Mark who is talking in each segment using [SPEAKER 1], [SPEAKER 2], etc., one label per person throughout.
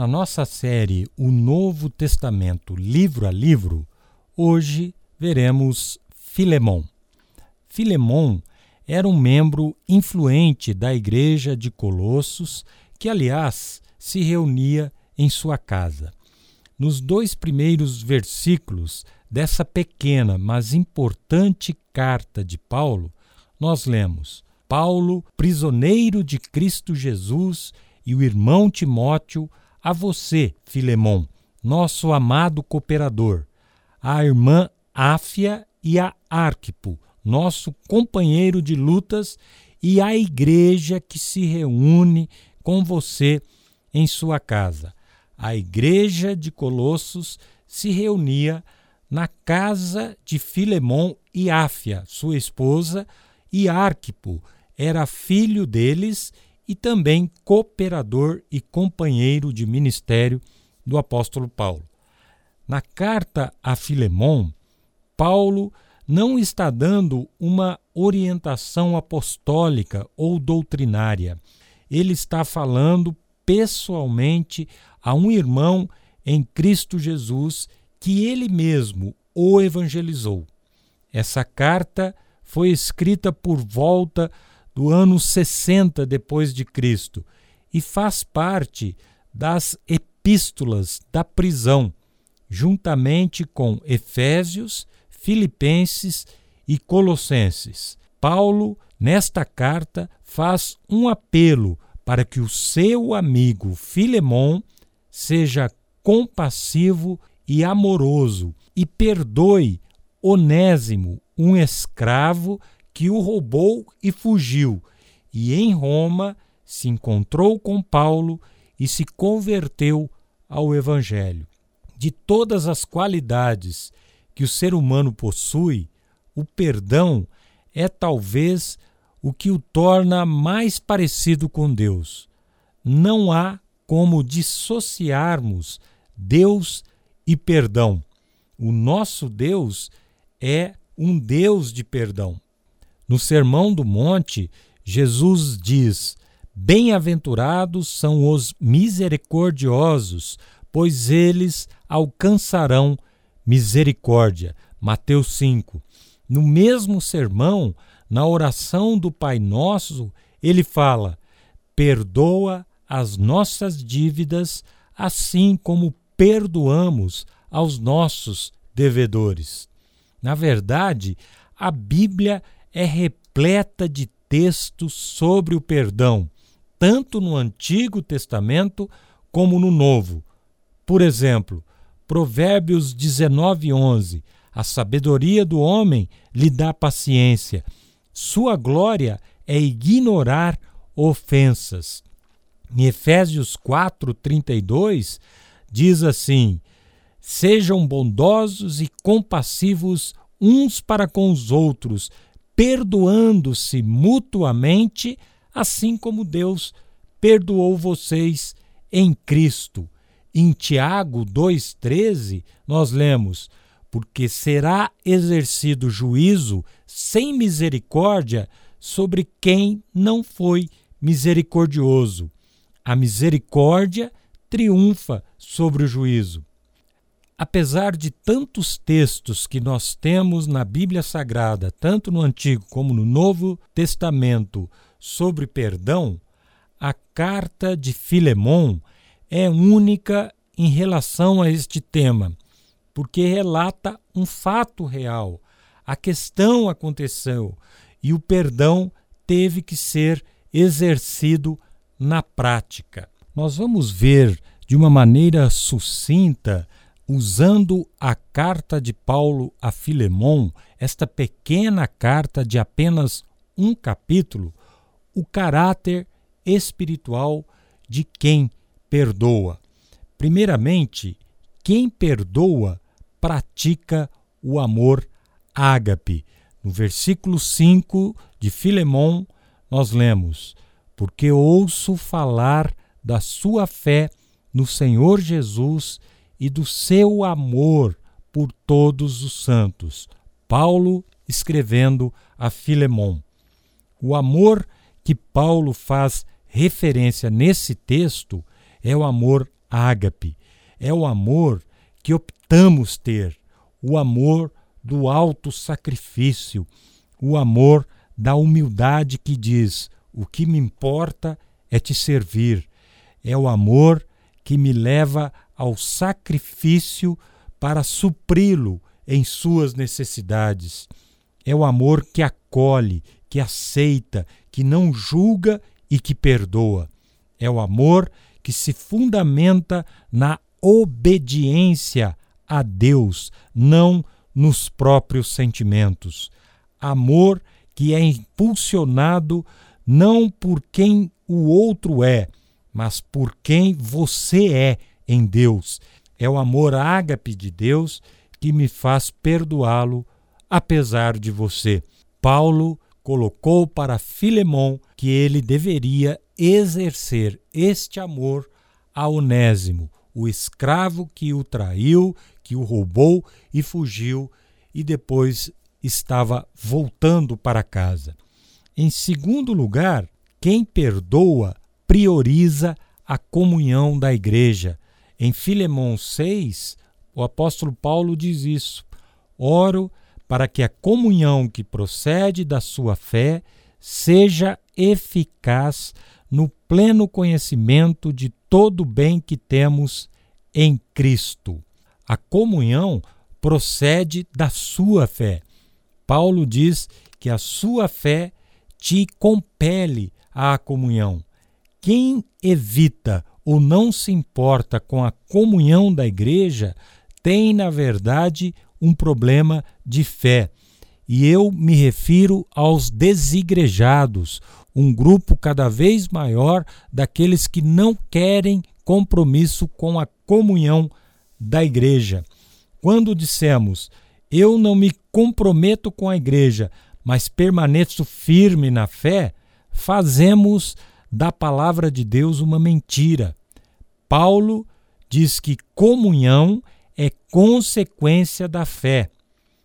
[SPEAKER 1] Na nossa série O Novo Testamento, livro a livro, hoje veremos Filemão. Filemão era um membro influente da igreja de Colossos, que, aliás, se reunia em sua casa. Nos dois primeiros versículos dessa pequena, mas importante carta de Paulo, nós lemos: Paulo, prisioneiro de Cristo Jesus, e o irmão Timóteo, a você, Filemão, nosso amado cooperador, a irmã Áfia e a Arquipo, nosso companheiro de lutas, e a igreja que se reúne com você em sua casa. A igreja de Colossos se reunia na casa de Filemon e Áfia, sua esposa, e Arquipo era filho deles e também cooperador e companheiro de ministério do apóstolo Paulo. Na carta a Filemon, Paulo não está dando uma orientação apostólica ou doutrinária. Ele está falando pessoalmente a um irmão em Cristo Jesus que ele mesmo o evangelizou. Essa carta foi escrita por volta do ano 60 depois de Cristo e faz parte das epístolas da prisão, juntamente com Efésios, Filipenses e Colossenses. Paulo, nesta carta, faz um apelo para que o seu amigo Filemon seja compassivo e amoroso e perdoe Onésimo, um escravo que o roubou e fugiu, e em Roma se encontrou com Paulo e se converteu ao Evangelho. De todas as qualidades que o ser humano possui, o perdão é talvez o que o torna mais parecido com Deus. Não há como dissociarmos Deus e perdão. O nosso Deus é um Deus de perdão. No Sermão do Monte, Jesus diz: Bem-aventurados são os misericordiosos, pois eles alcançarão misericórdia. Mateus 5. No mesmo sermão, na oração do Pai Nosso, ele fala: Perdoa as nossas dívidas, assim como perdoamos aos nossos devedores. Na verdade, a Bíblia repleta de textos sobre o perdão, tanto no Antigo Testamento como no Novo. Por exemplo, Provérbios 19:11. A sabedoria do homem lhe dá paciência. Sua glória é ignorar ofensas. Em Efésios 4:32 diz assim: Sejam bondosos e compassivos uns para com os outros, perdoando-se mutuamente, assim como Deus perdoou vocês em Cristo. Em Tiago 2,13, nós lemos: Porque será exercido juízo sem misericórdia sobre quem não foi misericordioso. A misericórdia triunfa sobre o juízo. Apesar de tantos textos que nós temos na Bíblia Sagrada, tanto no Antigo como no Novo Testamento, sobre perdão, a carta de Filemon é única em relação a este tema, porque relata um fato real. A questão aconteceu e o perdão teve que ser exercido na prática. Nós vamos ver de uma maneira sucinta, usando a carta de Paulo a Filemon, esta pequena carta de apenas um capítulo, o caráter espiritual de quem perdoa. Primeiramente, quem perdoa pratica o amor ágape. No versículo 5 de Filemão, nós lemos: Porque ouço falar da sua fé no Senhor Jesus e do seu amor por todos os santos. Paulo escrevendo a Filemão. O amor que Paulo faz referência nesse texto é o amor ágape. É o amor que optamos ter, o amor do alto sacrifício, o amor da humildade que diz: o que me importa é te servir. É o amor que me leva ao sacrifício para supri-lo em suas necessidades. É o amor que acolhe, que aceita, que não julga e que perdoa. É o amor que se fundamenta na obediência a Deus, não nos próprios sentimentos. Amor que é impulsionado não por quem o outro é, mas por quem você é em Deus. É o amor ágape de Deus que me faz perdoá-lo apesar de você. Paulo colocou para Filemão que ele deveria exercer este amor a Onésimo, o escravo que o traiu, que o roubou e fugiu e depois estava voltando para casa. Em segundo lugar, quem perdoa prioriza a comunhão da igreja. Em Filemão 6, o apóstolo Paulo diz isso: Oro para que a comunhão que procede da sua fé seja eficaz no pleno conhecimento de todo o bem que temos em Cristo. A comunhão procede da sua fé. Paulo diz que a sua fé te compele à comunhão. Quem evita ou não se importa com a comunhão da igreja tem, na verdade, um problema de fé. E eu me refiro aos desigrejados, um grupo cada vez maior daqueles que não querem compromisso com a comunhão da igreja. Quando dissemos, eu não me comprometo com a igreja, mas permaneço firme na fé, fazemos da palavra de Deus uma mentira. Paulo diz que comunhão é consequência da fé.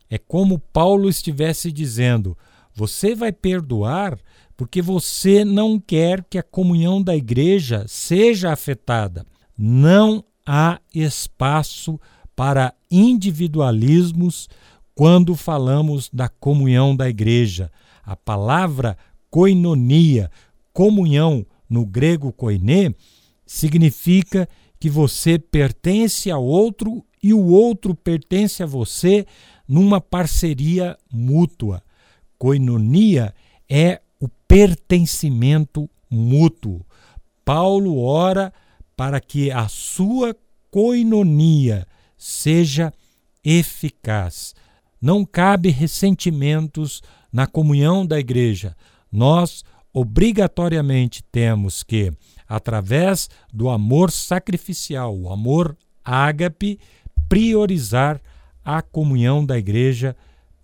[SPEAKER 1] É como Paulo estivesse dizendo: você vai perdoar porque você não quer que a comunhão da igreja seja afetada. Não há espaço para individualismos quando falamos da comunhão da igreja. A palavra koinonia, comunhão no grego koiné, significa que você pertence ao outro e o outro pertence a você numa parceria mútua. Koinonia é o pertencimento mútuo. Paulo ora para que a sua koinonia seja eficaz. Não cabe ressentimentos na comunhão da igreja. Nós obrigatoriamente temos que, através do amor sacrificial, o amor ágape, priorizar a comunhão da igreja,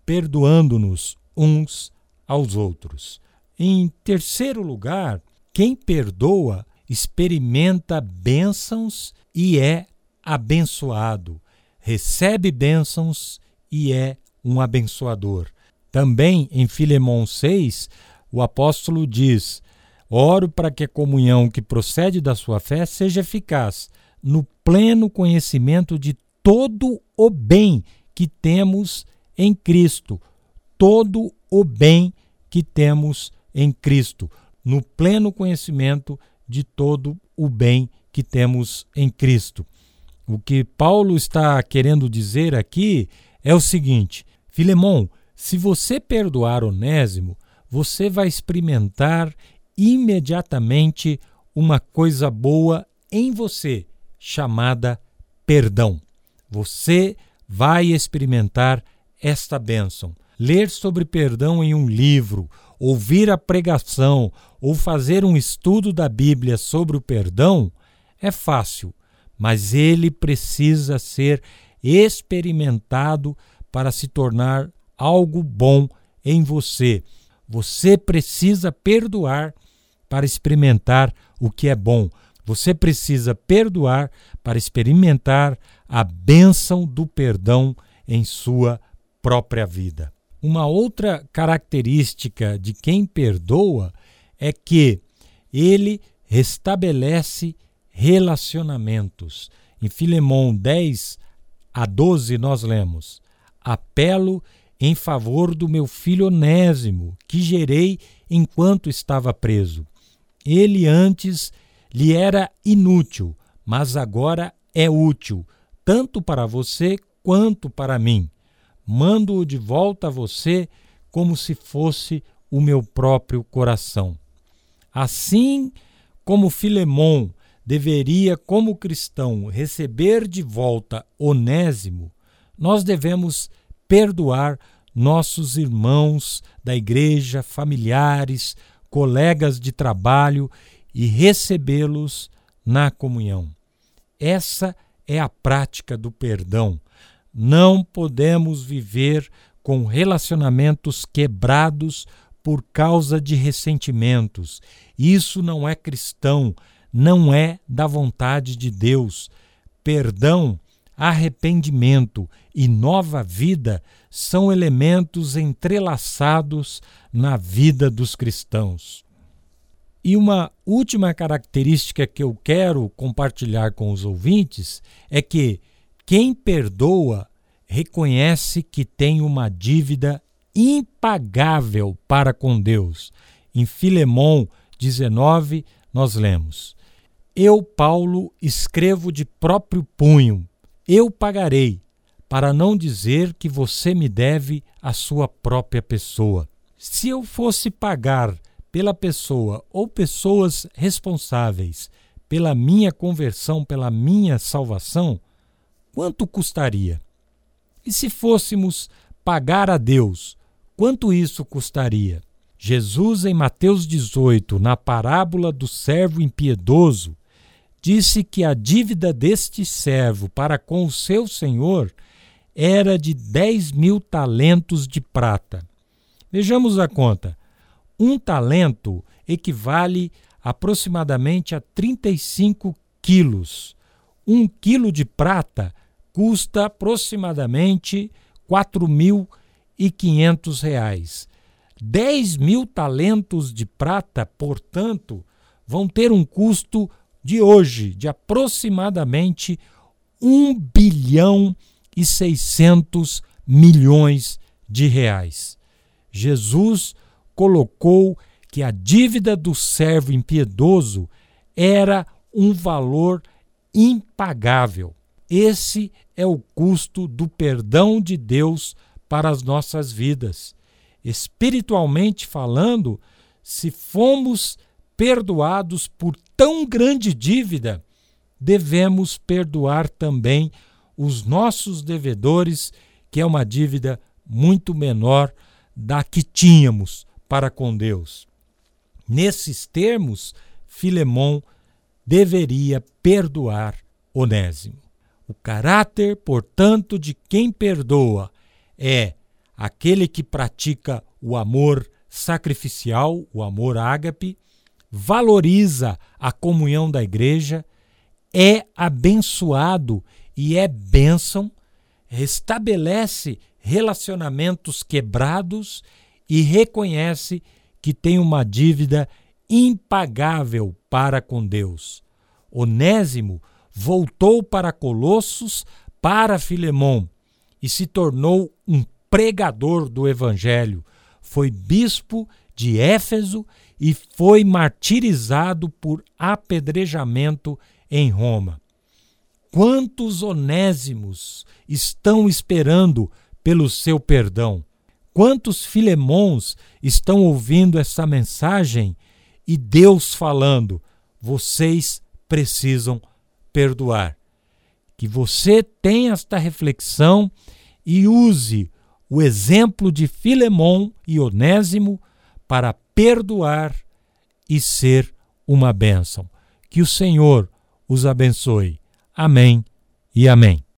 [SPEAKER 1] perdoando-nos uns aos outros. Em terceiro lugar, quem perdoa experimenta bênçãos e é abençoado, recebe bênçãos e é um abençoador. Também em Filemão 6, o apóstolo diz: Oro para que a comunhão que procede da sua fé seja eficaz, no pleno conhecimento de todo o bem que temos em Cristo, todo o bem que temos em Cristo, no pleno conhecimento de todo o bem que temos em Cristo. O que Paulo está querendo dizer aqui é o seguinte: Filemão, se você perdoar Onésimo, você vai experimentar imediatamente uma coisa boa em você, chamada perdão. Você vai experimentar esta bênção. Ler sobre perdão em um livro, ouvir a pregação ou fazer um estudo da Bíblia sobre o perdão é fácil, mas ele precisa ser experimentado para se tornar algo bom em você. Você precisa perdoar para experimentar o que é bom. Você precisa perdoar para experimentar a bênção do perdão em sua própria vida. Uma outra característica de quem perdoa é que ele restabelece relacionamentos. Em Filemão 10 a 12 nós lemos: Apelo em favor do meu filho Onésimo, que gerei enquanto estava preso. Ele antes lhe era inútil, mas agora é útil, tanto para você quanto para mim. Mando-o de volta a você como se fosse o meu próprio coração. Assim como Filemon deveria, como cristão, receber de volta Onésimo, nós devemos perdoar nossos irmãos da igreja, familiares, colegas de trabalho e recebê-los na comunhão. Essa é a prática do perdão. Não podemos viver com relacionamentos quebrados por causa de ressentimentos. Isso não é cristão, não é da vontade de Deus. Perdão, arrependimento e nova vida são elementos entrelaçados na vida dos cristãos. E uma última característica que eu quero compartilhar com os ouvintes é que quem perdoa reconhece que tem uma dívida impagável para com Deus. Em Filemão 19, nós lemos: Eu, Paulo, escrevo de próprio punho, eu pagarei, para não dizer que você me deve a sua própria pessoa. Se eu fosse pagar pela pessoa ou pessoas responsáveis pela minha conversão, pela minha salvação, quanto custaria? E se fôssemos pagar a Deus, quanto isso custaria? Jesus, em Mateus 18, na parábola do servo impiedoso, disse que a dívida deste servo para com o seu senhor era de 10 mil talentos de prata. Vejamos a conta. Um talento equivale aproximadamente a 35 quilos. Um quilo de prata custa aproximadamente 4.500 reais. 10 mil talentos de prata, portanto, vão ter um custo de hoje de aproximadamente 1 bilhão e 600 milhões de reais. Jesus colocou que a dívida do servo impiedoso era um valor impagável. Esse é o custo do perdão de Deus para as nossas vidas. Espiritualmente falando, se fomos perdoados por tão grande dívida, devemos perdoar também os nossos devedores, que é uma dívida muito menor da que tínhamos para com Deus. Nesses termos, Filemão deveria perdoar Onésimo. O caráter, portanto, de quem perdoa é aquele que pratica o amor sacrificial, o amor ágape, valoriza a comunhão da igreja, é abençoado e é bênção, restabelece relacionamentos quebrados e reconhece que tem uma dívida impagável para com Deus. Onésimo voltou para Colossos, para Filemão, e se tornou um pregador do Evangelho. Foi bispo de Éfeso e foi martirizado por apedrejamento em Roma. Quantos onésimos estão esperando pelo seu perdão? Quantos filemons estão ouvindo essa mensagem e Deus falando: vocês precisam perdoar? Que você tenha esta reflexão e use o exemplo de Filemon e Onésimo para perdoar e ser uma bênção. Que o Senhor os abençoe. Amém e amém.